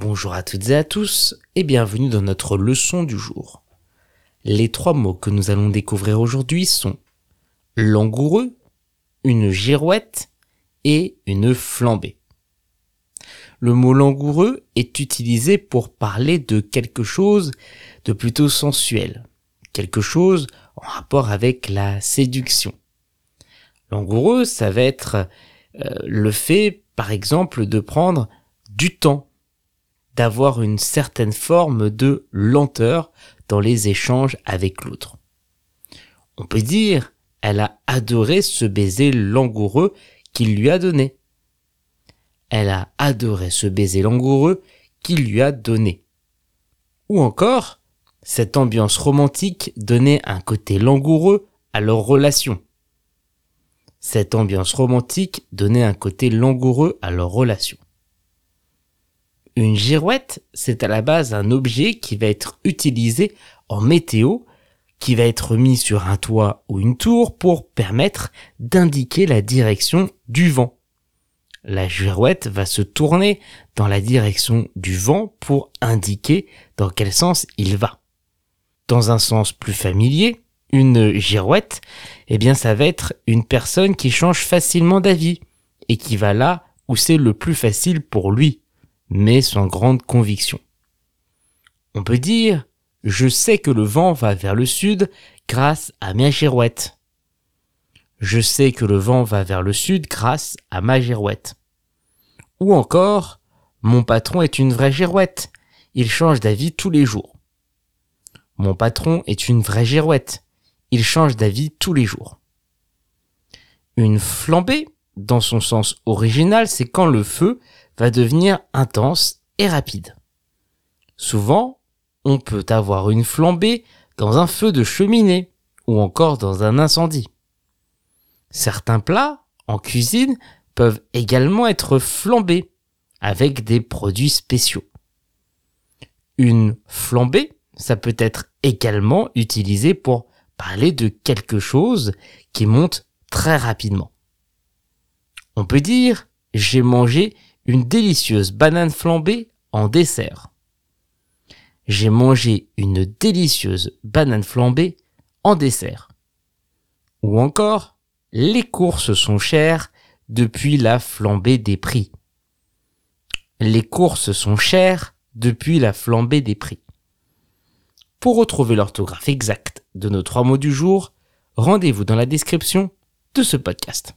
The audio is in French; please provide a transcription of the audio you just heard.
Bonjour à toutes et à tous et bienvenue dans notre leçon du jour. Les trois mots que nous allons découvrir aujourd'hui sont langoureux, une girouette et une flambée. Le mot langoureux est utilisé pour parler de quelque chose de plutôt sensuel, quelque chose en rapport avec la séduction. Langoureux, ça va être euh, le fait, par exemple, de prendre du temps d'avoir une certaine forme de lenteur dans les échanges avec l'autre. On peut dire, elle a adoré ce baiser langoureux qu'il lui a donné. Elle a adoré ce baiser langoureux qu'il lui a donné. Ou encore, cette ambiance romantique donnait un côté langoureux à leur relation. Cette ambiance romantique donnait un côté langoureux à leur relation. Une girouette, c'est à la base un objet qui va être utilisé en météo, qui va être mis sur un toit ou une tour pour permettre d'indiquer la direction du vent. La girouette va se tourner dans la direction du vent pour indiquer dans quel sens il va. Dans un sens plus familier, une girouette, eh bien ça va être une personne qui change facilement d'avis et qui va là où c'est le plus facile pour lui mais sans grande conviction. On peut dire je sais que le vent va vers le sud grâce à ma girouette. Je sais que le vent va vers le sud grâce à ma girouette. Ou encore, mon patron est une vraie girouette. Il change d'avis tous les jours. Mon patron est une vraie girouette. Il change d'avis tous les jours. Une flambée, dans son sens original, c'est quand le feu va devenir intense et rapide. Souvent, on peut avoir une flambée dans un feu de cheminée ou encore dans un incendie. Certains plats en cuisine peuvent également être flambés avec des produits spéciaux. Une flambée, ça peut être également utilisé pour parler de quelque chose qui monte très rapidement. On peut dire j'ai mangé une délicieuse banane flambée en dessert. J'ai mangé une délicieuse banane flambée en dessert. Ou encore, les courses sont chères depuis la flambée des prix. Les courses sont chères depuis la flambée des prix. Pour retrouver l'orthographe exacte de nos trois mots du jour, rendez-vous dans la description de ce podcast.